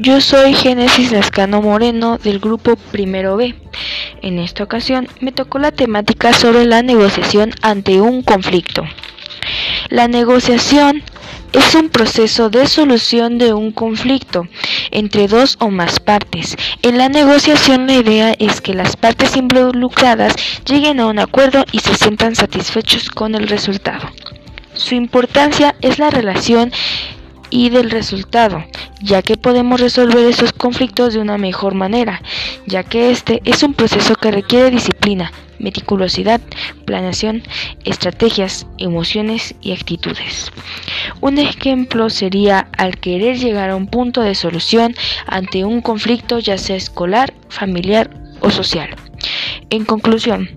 yo soy Génesis Lascano Moreno del grupo Primero B. En esta ocasión me tocó la temática sobre la negociación ante un conflicto. La negociación es un proceso de solución de un conflicto entre dos o más partes. En la negociación la idea es que las partes involucradas lleguen a un acuerdo y se sientan satisfechos con el resultado. Su importancia es la relación y del resultado, ya que podemos resolver esos conflictos de una mejor manera, ya que este es un proceso que requiere disciplina, meticulosidad, planeación, estrategias, emociones y actitudes. Un ejemplo sería al querer llegar a un punto de solución ante un conflicto ya sea escolar, familiar o social. En conclusión,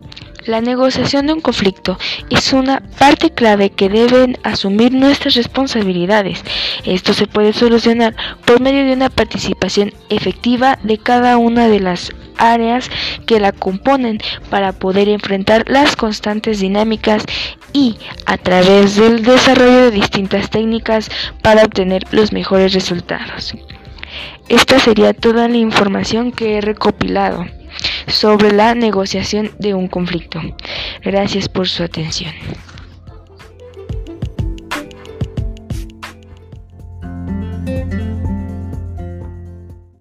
la negociación de un conflicto es una parte clave que deben asumir nuestras responsabilidades. Esto se puede solucionar por medio de una participación efectiva de cada una de las áreas que la componen para poder enfrentar las constantes dinámicas y a través del desarrollo de distintas técnicas para obtener los mejores resultados. Esta sería toda la información que he recopilado sobre la negociación de un conflicto. Gracias por su atención.